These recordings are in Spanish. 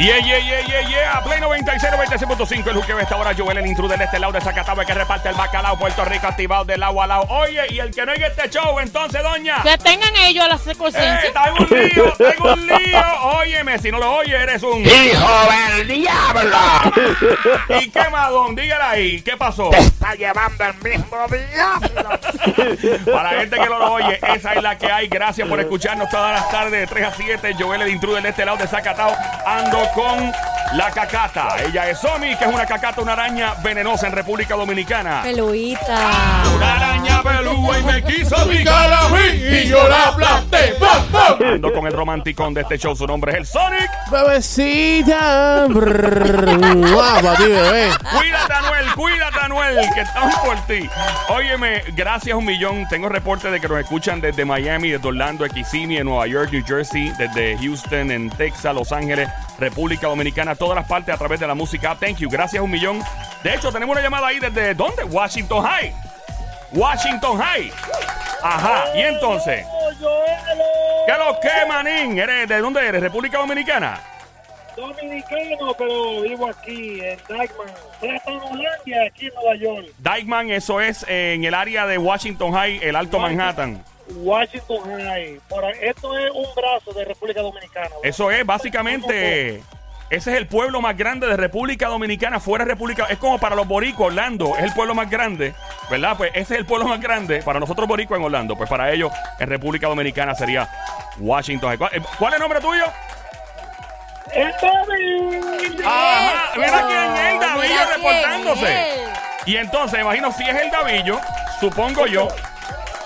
Yeah, yeah, yeah, yeah, yeah. Play 96, 96.5. El juqueo esta hora. Joel, el intruder de este lado de Zacatau, el que reparte el bacalao. Puerto Rico activado del lado a lado. Oye, y el que no oiga este show, entonces, doña. Que tengan ellos la Eh, conciencia. está en un lío, está en un lío. Óyeme, si no lo oye, eres un. ¡Hijo del diablo! ¿Y qué más, don? Dígala ahí. ¿Qué pasó? ¡Te está llevando el mismo diablo! Para la gente que no lo oye, esa es la que hay. Gracias por escucharnos todas las tardes de 3 a 7. Joel, el intruder de este lado de Zacatau. Ando con la cacata. Ella es Somi, que es una cacata, una araña venenosa en República Dominicana. Peluita. Una araña pelúa y me quiso Picar a mí y yo la aplasté. Ando con el romanticón de este show. Su nombre es el Sonic. Bebecita. Guapa, ti, bebé. Cuídate, Anuel, cuídate, Anuel, que estamos por ti. Óyeme, gracias un millón. Tengo reportes de que nos escuchan desde Miami, desde Orlando, Kissimmee, en Nueva York, New Jersey, desde Houston, en Texas, Los Ángeles, República Dominicana, todas las partes a través de la música. Thank you, gracias un millón. De hecho, tenemos una llamada ahí desde ¿dónde? Washington High. Washington High. Ajá, y entonces, ¿qué lo que, manín? ¿Eres, ¿De dónde eres? ¿República Dominicana? Dominicano, pero vivo aquí en Dykeman. Aquí en Nueva York. Dykeman, eso es en el área de Washington High, el Alto Manhattan. Washington High. Ahí- esto es un brazo de República Dominicana. ¿verdad? Eso es básicamente. Ese es el pueblo más grande de República Dominicana, fuera de República. Es como para los boricos, Orlando es el pueblo más grande, ¿verdad? Pues ese es el pueblo más grande para nosotros boricos en Orlando. Pues para ellos, en República Dominicana sería Washington. ¿Cuál, eh, cuál es el nombre tuyo? ¡El David! Ajá, mira quién es el Davillo Mira quién reportándose. Y entonces, me imagino, si es el Davillo, supongo yo,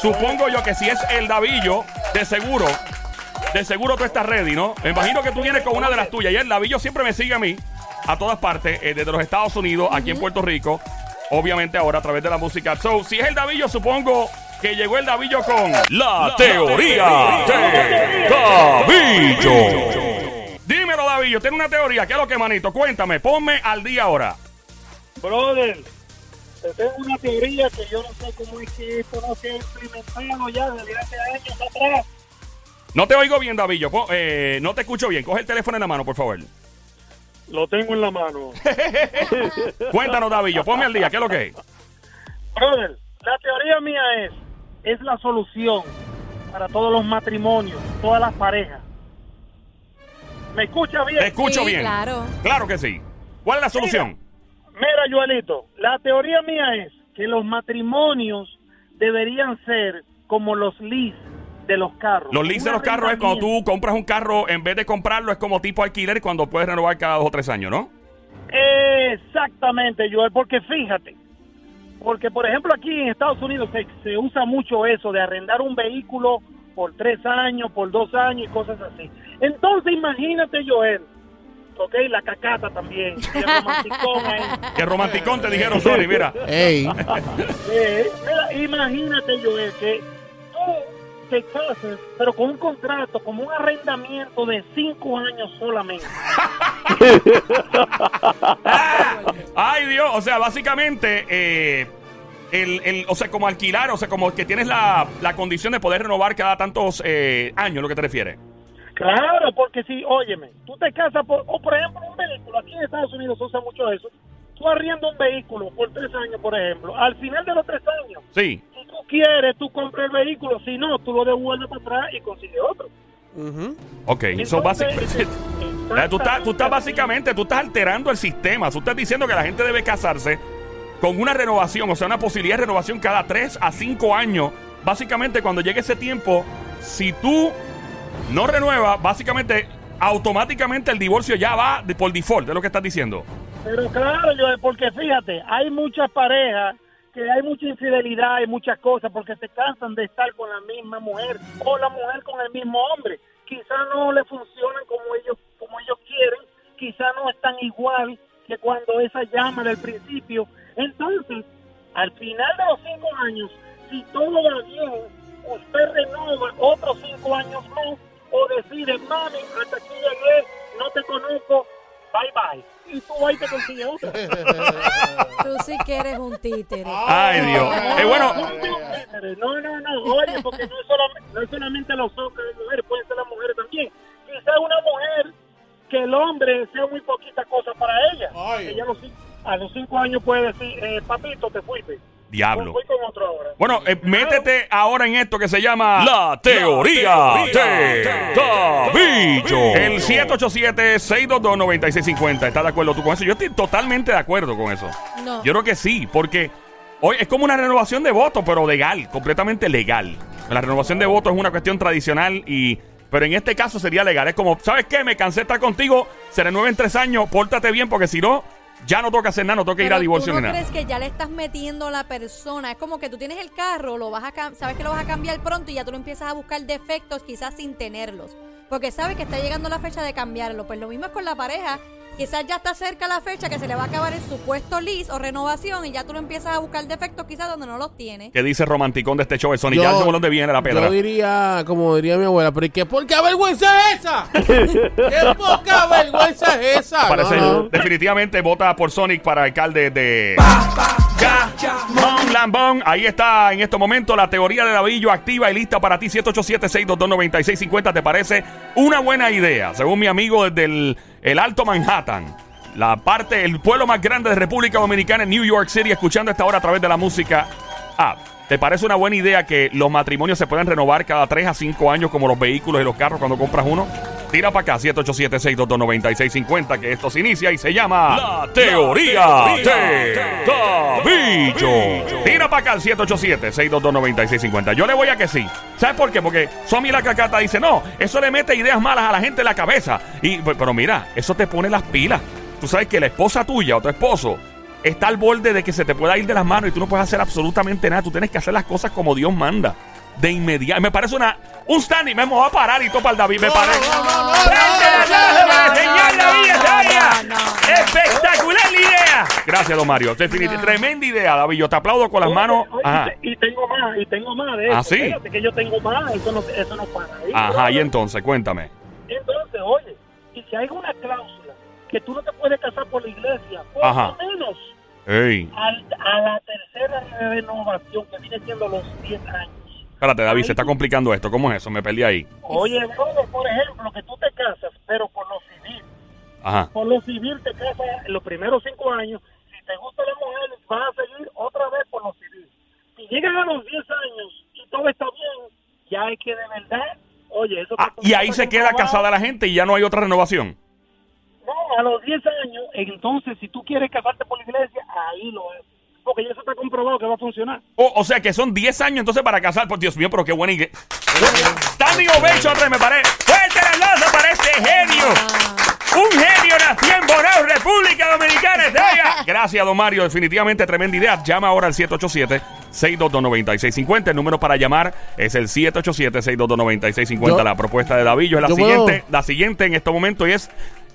supongo yo que si es el Davillo, de seguro, de seguro tú estás ready, ¿no? Me imagino que tú vienes con una de las tuyas. Y el Davillo siempre me sigue a mí, a todas partes, eh, desde los Estados Unidos, aquí en Puerto Rico, obviamente ahora a través de la música. So, si es el Davillo, supongo que llegó el Davillo con la teoría de Davillo. Dímelo, Davillo, tiene una teoría. ¿Qué es lo que, manito? Cuéntame, ponme al día ahora. Brother, te tengo una teoría que yo no sé cómo es que esto no se ha implementado ya desde hace años atrás. No te oigo bien, Davillo. Eh, no te escucho bien. Coge el teléfono en la mano, por favor. Lo tengo en la mano. Cuéntanos, Davillo. Ponme al día. ¿Qué es lo que es? Brother, la teoría mía es, es la solución para todos los matrimonios, todas las parejas. ¿Me escucha bien? Te escucho Sí, bien. claro. Claro que sí. ¿Cuál es la solución? Mira, Joelito, la teoría mía es que los matrimonios deberían ser como los lease de los carros. Los leases de los carros es cuando tú compras un carro, en vez de comprarlo, es como tipo alquiler cuando puedes renovar cada dos o tres años, ¿no? Exactamente, Joel, porque fíjate, porque por ejemplo aquí en Estados Unidos se, se usa mucho eso de arrendar un vehículo por tres años, por dos años y cosas así. Entonces imagínate, Joel, ok, la cacata también, el romanticón. Que romanticón te dijeron, sorry, mira. Ey. Eh, mira, imagínate, Joel, que te cases, pero con un contrato, como un arrendamiento de cinco años solamente. Ay, Dios. O sea, básicamente, eh, el, el- o sea, como alquilar, o sea, como que tienes la, la condición de poder renovar cada tantos eh, años, lo que te refieres. Claro, porque si, óyeme, tú te casas por, o por ejemplo, un vehículo, aquí en Estados Unidos se usa mucho eso, tú arriendas un vehículo por tres años, por ejemplo, al final de los tres años, Sí. Quieres, tú compras el vehículo, si no, tú lo devuelves para atrás y consigues otro. Ok. So, Entonces, básicamente. Eh, Tú estás, tú estás básicamente, tú estás alterando el sistema. Tú estás diciendo que la gente debe casarse con una renovación, o sea, una posibilidad de renovación cada 3 a 5 años. Básicamente, cuando llegue ese tiempo, si tú no renuevas, básicamente, automáticamente el divorcio ya va por default, es lo que estás diciendo. Pero claro, Joel, porque fíjate, hay muchas parejas que hay mucha infidelidad y muchas cosas porque se cansan de estar con la misma mujer o la mujer con el mismo hombre. Quizá no le funcionan como ellos como ellos quieren, quizá no están igual que cuando esa llama del principio. Entonces, al final de los cinco años, si todo va bien, usted renova otros cinco años más o decide, mami, hasta aquí llegué, no te conozco, bye bye. Y tú ahí te consigues otro. Sí que eres un títere. Ay, Dios. Eh, bueno, No, no, no, oye, porque no es, solamente, no es solamente los hombres y mujeres, pueden ser las mujeres también. Quizá una mujer que el hombre sea muy poquita cosa para ella. Ay. Ella a los, a los cinco años puede decir, eh, papito, te fuiste. Diablo. Voy con otro ahora. Bueno, eh, métete ahora en esto que se llama La Teoría de Davillo. El 787-622-9650. ¿Estás de acuerdo tú con eso? Yo estoy totalmente de acuerdo con eso. No. Yo creo que sí, porque hoy es como una renovación de votos, pero legal, completamente legal. La renovación de votos es una cuestión tradicional y... Pero en este caso sería legal. Es como, ¿sabes qué? Me cansé de estar contigo, se renueva en tres años, pórtate bien, porque si no, ya no toca hacer nada, no toca ir a divorcio ¿tú ni no nada. crees que ya le estás metiendo a la persona? Es como que tú tienes el carro, lo vas a sabes que lo vas a cambiar pronto y ya tú lo empiezas a buscar defectos quizás sin tenerlos. Porque sabes que está llegando la fecha de cambiarlo. Pues lo mismo es con la pareja. Quizás ya está cerca la fecha que se le va a acabar el supuesto lease o renovación y ya tú lo empiezas a buscar defectos quizás donde no los tienes. ¿Qué dice romanticón de este show? El Sony, ya sé por dónde viene la pedra. Yo diría, como diría mi abuela, pero ¿y qué poca vergüenza es esa? ¿Qué poca vergüenza es esa? Parece, No, no. definitivamente vota por Sonic para alcalde de Mon Lambón. Ahí está en estos momentos la teoría de Davillo activa y lista para ti. 787-622-9650. ¿Te parece una buena idea? Según mi amigo desde el, el Alto Manhattan. La parte, el pueblo más grande de República Dominicana en New York City, escuchando esta hora a través de la música. ¿te parece una buena idea que los matrimonios se puedan renovar cada 3 a 5 años como los vehículos y los carros cuando compras uno? Tira para acá, 787-622-9650, que esto se inicia y se llama La Teoría de Davillo. Tira para acá al 787-622-9650. Yo le voy a que sí. ¿Sabes por qué? Porque Somi la cacata dice, no, eso le mete ideas malas a la gente en la cabeza. Y, pero mira, eso te pone las pilas. Tú sabes que la esposa tuya o tu esposo está al borde de que se te pueda ir de las manos y tú no puedes hacer absolutamente nada. Tú tienes que hacer las cosas como Dios manda. De inmediato. Me parece una un standing. Me voy a parar y topa el David. Me parece. ¡Espectacular la idea! Gracias, don Mario. Definitivamente, No. tremenda idea, David. Yo te aplaudo con las Oye, manos. oye, Ajá. Y tengo más, y tengo más de eso. ¿Ah, sí? Fíjate que yo tengo más, eso no, eso no para ahí. Ajá, y entonces, cuéntame. Entonces, oye, y si hay una cláusula que tú no te puedes casar por la iglesia, por Ajá. lo menos Ey. al- a la tercera renovación, que viene siendo los 10 años. Espérate, David, se está complicando esto. ¿Cómo es eso? Me perdí ahí. Oye, brother, por ejemplo, que tú te casas, pero por lo civil. Ajá. Por lo civil te casas en los primeros 5 años. Si te gusta la mujer, vas a seguir otra vez por lo civil. Si llegan a los 10 años y todo está bien, ya hay que de verdad, oye, eso te Ah, y ahí se queda casada la gente y ya no hay otra renovación. No, a los 10 años, entonces si tú quieres casarte por la iglesia, ahí lo haces. Porque ya eso está comprobado que va a funcionar. O, o sea que son 10 años entonces para casar. Por Dios mío, pero qué buena iglesia. Standing ovation, me parece. Fuerte el aplauso para este genio. Un genio nació en Bonao, República Dominicana. Estrella. Gracias, don Mario. Definitivamente tremenda idea. Llama ahora al 787-622-9650. El número para llamar es el 787-622-9650. Yo- La propuesta de Davillo es la yo siguiente. puedo- La siguiente en este momento y es...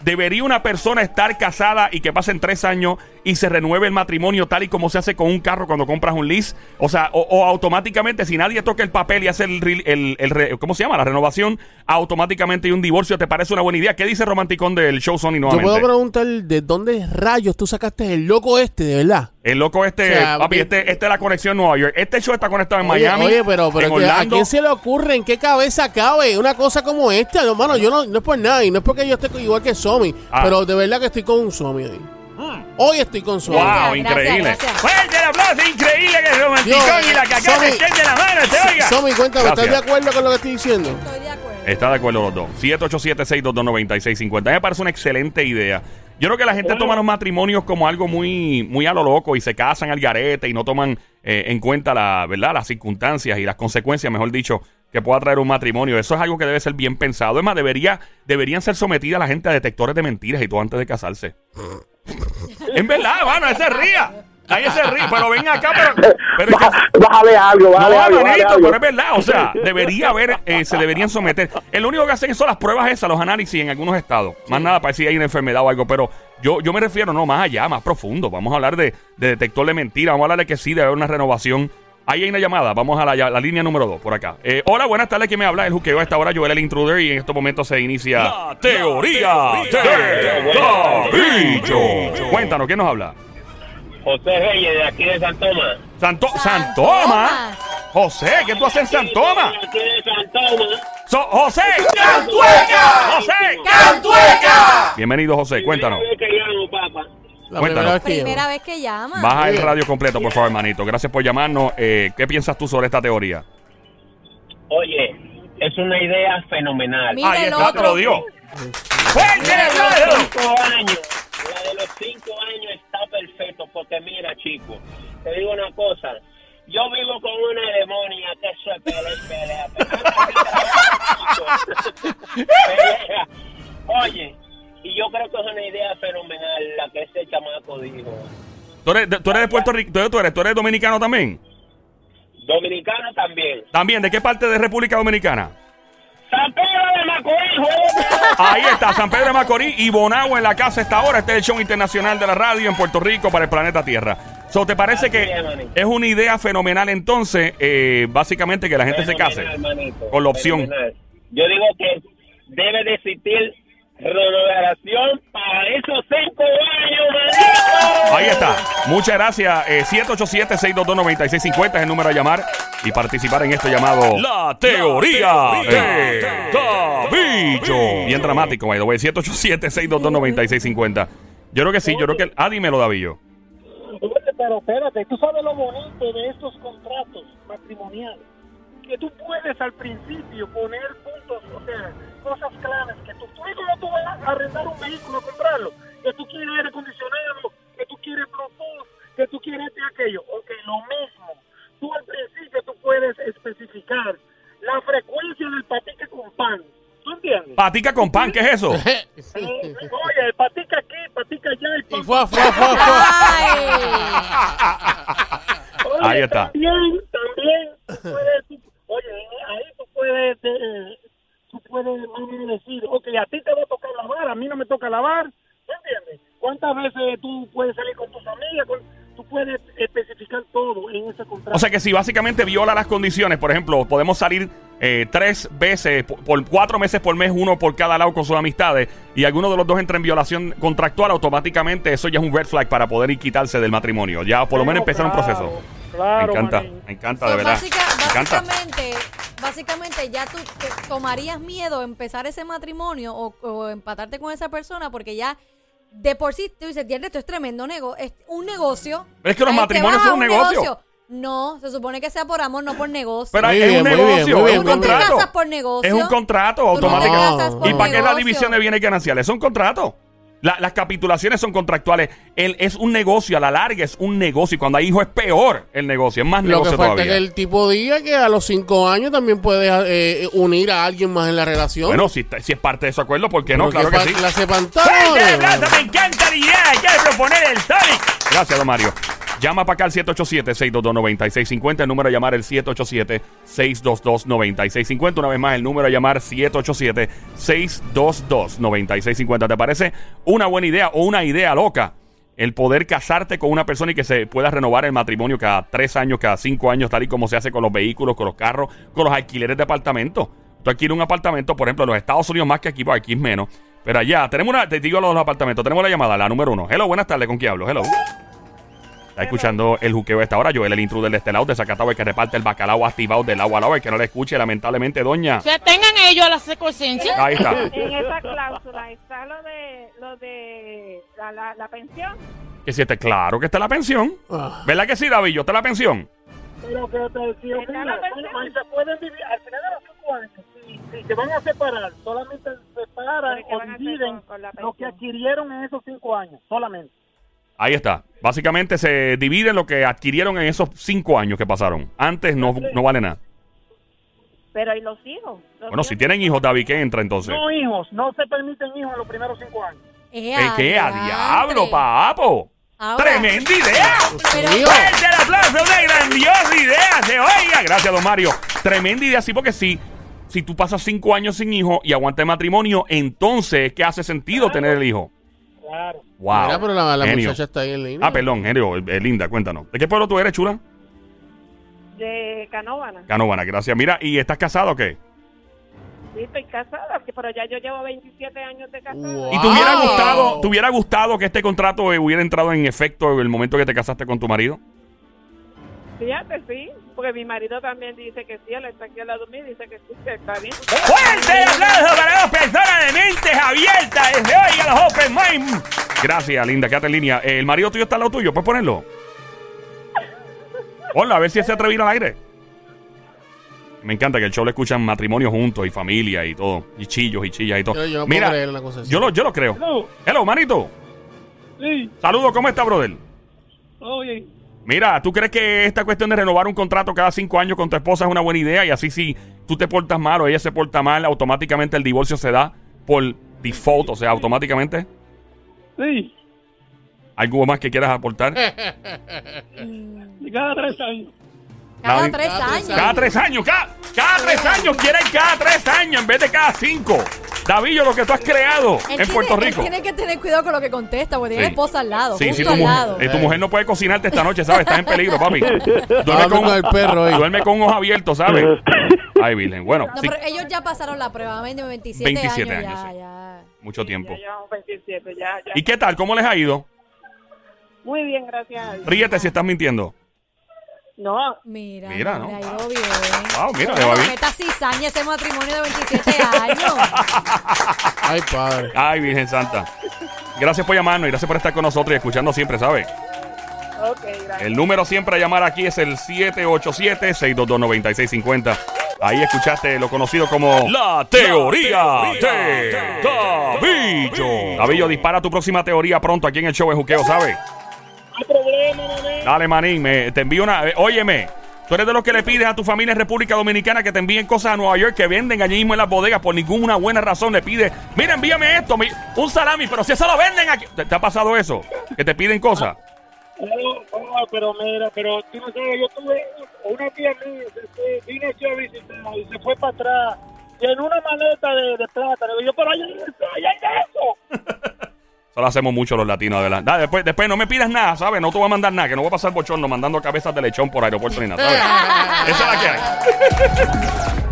¿Debería una persona estar casada y que pasen tres años y se renueve el matrimonio tal y como se hace con un carro cuando compras un lease? O sea, o, automáticamente si nadie toca el papel y hace el, ¿cómo se llama? La renovación, automáticamente hay un divorcio. ¿Te parece una buena idea? ¿Qué dice Romanticón del show Sony Yo nuevamente? puedo preguntar de dónde rayos tú sacaste el loco este, de verdad. El loco este, O sea, papi, que- este, este es la conexión Nueva York. Este show está conectado en Oye, Miami, oye, pero, pero en que, ¿a Orlando. quién se le ocurre? ¿En qué cabeza cabe una cosa como esta? Hermano, yo no, no es por nada y no es porque yo esté igual que Somi, Ah. pero de verdad que estoy con un Somi hoy. Hoy estoy con Somi. Wow, Gracias, increíble. Fuerte el aplauso, increíble que el romanticón Dios, y la Somi- estén de la mano, se oiga. Somi, cuéntame, ¿estás de acuerdo con lo que estoy diciendo? Estoy de acuerdo. Está de acuerdo los dos. 787-622-9650. A mí me parece una excelente idea. Yo creo que la gente toma los matrimonios como algo muy, muy a lo loco y se casan al garete y no toman eh, en cuenta la, ¿verdad? las circunstancias y las consecuencias, mejor dicho, que pueda traer un matrimonio. Eso es algo que debe ser bien pensado. Es más, debería, deberían ser sometidas la gente a detectores de mentiras y todo antes de casarse. en verdad, mano, ese ría. Nadie se ríe, pero ven acá, pero, pero es que- Bájale algo, bájale no, algo, bájale manito, algo. pero es verdad. O sea, debería haber, eh, se deberían someter. El único que hacen son las pruebas esas, los análisis en algunos estados. Más nada para decir si hay una enfermedad o algo. Pero yo, yo me refiero, no, más allá, más profundo. Vamos a hablar de, de detector de mentiras. Vamos a hablar de que sí debe haber una renovación. Ahí hay una llamada. Vamos a la, la línea número 2 por acá. Eh, hola, buenas tardes. ¿Quién me habla? El juqueo a esta hora. Joel el intruder. Y en estos momentos se inicia la teoría de Davillo. Cuéntanos, ¿quién nos habla? José Reyes, de aquí de San Tomás. Santo, San Santoma. Tomás. José, ¿qué tú haces en Santoma? Aquí de San Tomás. So- José. ¡Cantueca! José. ¡Cantueca! Bienvenido, José. Cuéntanos. Primera vez que llamo, papá. La Cuéntanos. primera vez que Primera vez que llama. Baja el radio completo, por favor, hermanito. Gracias por llamarnos. Eh, ¿Qué piensas tú sobre esta teoría? Oye, es una idea fenomenal. Mira Ahí el está, te otro. lo dio. ¡Fuerte el La de los cinco años, la de los cinco años porque mira, chico, te digo una cosa. Yo vivo con una demonia que es pelea y pelea. pelea. Oye, y yo creo que es una idea fenomenal la que ese chamaco dijo. ¿Tú eres, de- tú eres de Puerto Rico? ¿Tú eres, tú eres, tú eres dominicano también? Dominicano también. También, ¿de qué parte de República Dominicana? San Pedro de Macorís. Ahí está, San Pedro de Macorís y Bonao en la casa esta hora. Este es el show internacional de la radio en Puerto Rico para el planeta Tierra. So, ¿Te parece Así que es, una idea fenomenal entonces, eh, básicamente que la gente se case manito, con la opción? fenomenal. Yo digo que debe de existir renovación para esos cinco años. Ahí está. Muchas gracias. Eh, 787-622-9650 es el número a llamar y participar en esto llamado La Teoría de Davillo. Bien dramático, by the way. 787-622-9650. Yo creo que sí, yo creo que... Ah, dímelo, Davillo. Pero espérate, tú sabes lo bonito de estos contratos matrimoniales. Que tú puedes al principio poner puntos, o sea, cosas claras. Que tú, tú cómo tú vas a arrendar un vehículo, comprarlo. Que tú quieres aire acondicionado, que tú quieres Bluetooth, que tú quieres esto y aquello. Ok, lo mismo. Tú al principio tú puedes especificar la frecuencia del patique con pan. ¿Tú entiendes? Patica con pan, ¿qué es eso? Eh, Oye, el patica aquí, patica allá, el y pan fue, fue, fue, fue. Oye, Ahí está. También, tú puedes, tú- oye, ahí tú puedes, eh, tú puedes más o menos decir, ok, a ti te va a tocar lavar, a mí no me toca lavar, ¿me entiendes? ¿Cuántas veces tú puedes salir con tus amigas? Con- tú puedes especificar todo en ese contrato. O sea que si básicamente viola las condiciones, por ejemplo, podemos salir eh, tres veces, por, por cuatro meses por mes, uno por cada lado con sus amistades, y alguno de los dos entra en violación contractual, automáticamente eso ya es un red flag para poder ir quitarse del matrimonio. Ya por lo menos empezar un proceso. Claro, me encanta, manín. me encanta, de verdad. básica- me encanta. Básicamente, ya tú tomarías miedo a empezar ese matrimonio o, o empatarte con esa persona porque ya de por sí tú dices, "Diantre, esto es tremendo negocio, es un negocio. Pero es que los matrimonios son un negocio. No, se supone que sea por amor, no por negocio. Pero Muy es bien, un muy bien, negocio, es un tú no te contrato. casas por negocio. Es un contrato no automático. ¿Y para qué la división de bienes gananciales? Es un contrato. La- las capitulaciones son contractuales. El, es un negocio, a la larga es un negocio. Y cuando hay hijos es peor el negocio, es más Lo que negocio falta todavía. es que el tipo diga que a los cinco años también puede eh, unir a alguien más en la relación. Bueno, si, está- si es parte de su acuerdo, ¿por qué no? Pero Claro que sí. La hace ¡Fuerte pantalones, el aplauso! ¡Me que proponer el Sonic. Gracias, don Mario. Llama para acá al 787-622-9650. El número a llamar el 787-622-9650. Una vez más, el número a llamar 787-622-9650. ¿Te parece una buena idea o una idea loca? El poder casarte con una persona y que se pueda renovar el matrimonio cada tres años, cada cinco años, tal y como se hace con los vehículos, con los carros, con los alquileres de apartamentos. Tú adquieres un apartamento, por ejemplo, en los Estados Unidos más que aquí, porque aquí es menos. Pero allá, tenemos una, te digo los apartamentos, tenemos la llamada, la número uno. Hello, buenas tardes, ¿con quién hablo? Hello. Está escuchando el juqueo a esta hora. Joel, el intruder de este lado, de Zacatau, el que reparte el bacalao activado del agua al agua, el que no le escuche, lamentablemente, doña. Se tengan ellos a la secuencia. Ahí está. En esa cláusula está lo de lo de la, la, la pensión. Que si esté claro que está la pensión. ¿Verdad que sí, Davillo? ¿Está la pensión? Pero que te decía, Está mira, la pensión. ahí se pueden vivir, al final de los cinco años, si, si se van a separar, solamente separan Pero ¿qué o dividen lo que pensión? adquirieron en esos cinco años, solamente. Ahí está. Básicamente se divide lo que adquirieron en esos cinco años que pasaron. Antes no, no vale nada. Pero ¿y los hijos? Los Bueno, hijos- si tienen hijos, David, ¿qué entra entonces? No hijos, no se permiten hijos en los primeros cinco años. Eh, ¿Qué, qué? ¡A diablo, papo! Ahora- ¡Tremenda idea! Pero-. ¡Fuerte el aplauso! ¡Una grandiosa idea! ¡Se oiga! Gracias, don Mario. Tremenda idea, sí, porque si, si tú pasas cinco años sin hijo y aguantas el matrimonio, entonces es que hace sentido tener el hijo. Claro. ¡Wow! Mira, pero la, la Genio. muchacha está ahí en línea. Ah, perdón, genio. eh, linda, cuéntanos. ¿De qué pueblo tú eres, chula? De Canóvana. Canovana, gracias. Mira, ¿y estás casado o qué? Sí, estoy casada, que- pero ya yo llevo 27 años de casada. Wow. ¿Y te hubiera gustado, te hubiera gustado que este contrato eh, hubiera entrado en efecto en el momento que te casaste con tu marido? Fíjate, sí, porque mi marido también dice que sí, él está aquí al lado mío y dice que sí, que está bien. ¡Fuerte el aplauso para dos personas de mentes abiertas! Desde oiga las Open Mind. Gracias, linda, quédate en línea. Eh, ¿El marido tuyo está al lado tuyo? ¿Puedes ponerlo? Hola, a ver si se atreve a ir al aire. Me encanta que el show le escuchan matrimonios juntos y familia y todo. Y chillos y chillas y todo. Yo- yo no puedo Mira, creer una cosa así. yo lo, yo lo creo. Hello. Hello, manito. Sí, Saludos, ¿cómo está, brother? todo bien. Mira, ¿tú crees que esta cuestión de renovar un contrato cada cinco años con tu esposa es una buena idea? Y así si tú te portas mal o ella se porta mal, automáticamente el divorcio se da por default, o sea, automáticamente. Sí, ¿Algo más que quieras aportar? cada tres años. Cada tres años. Cada tres años, cada, cada tres años, quieren cada tres años en vez de cada cinco. Davillo, lo que tú has creado Él en tiene- Puerto Rico. tiene que tener cuidado con lo que contesta, porque tiene Sí. esposa al lado, Sí, justo sí, tu al mujer, lado. eh, tu mujer no puede cocinarte esta noche, ¿sabes? Estás en peligro, papi. Duerme con el perro ahí. duerme con ojos abiertos, ¿sabes? Ay, Virgen. Bueno, No, sí, pero ellos ya pasaron la prueba, 27, 27 años, años, ya, sí. ya. mucho tiempo. Ya llevamos 27, ya, ya. ¿Y qué tal? ¿Cómo les ha ido? Muy bien, gracias. Ríete si estás mintiendo. No, Mira, Mira, no, ha ido bien. Wow, mira, le va bien. meta cizaña ese matrimonio de 27 años. Ay, padre. Ay, Virgen Santa. Gracias por llamarnos y gracias por estar con nosotros y escuchando siempre, ¿sabes? ok, gracias. El número siempre a llamar aquí es el 787-622-9650. Ahí escuchaste lo conocido como La Teoría de Davillo. Davillo, dispara tu próxima teoría pronto aquí en el show de Juqueo, ¿sabes? Hay problema, mané. Dale, manín, me- te envío una... eh, óyeme, tú eres de los que le pides a tu familia en República Dominicana que te envíen cosas a Nueva York que venden allí mismo en las bodegas por ninguna buena razón. Le pides, mira, envíame esto, mi- un salami, pero si eso lo venden aquí... ¿Te, te ha pasado eso? Que te piden cosas. No, no, pero mira, pero tú no sabes, yo tuve una tía mía, vino aquí a visitar y se fue para atrás. Y en una maleta de, de plátano, yo, pero allá hay hay eso. Eso lo hacemos mucho los latinos, de verdad. Después, después no me pidas nada, ¿sabes? No te voy a mandar nada, que no voy a pasar bochorno mandando cabezas de lechón por aeropuerto ni nada, ¿sabes? Esa es la que hay.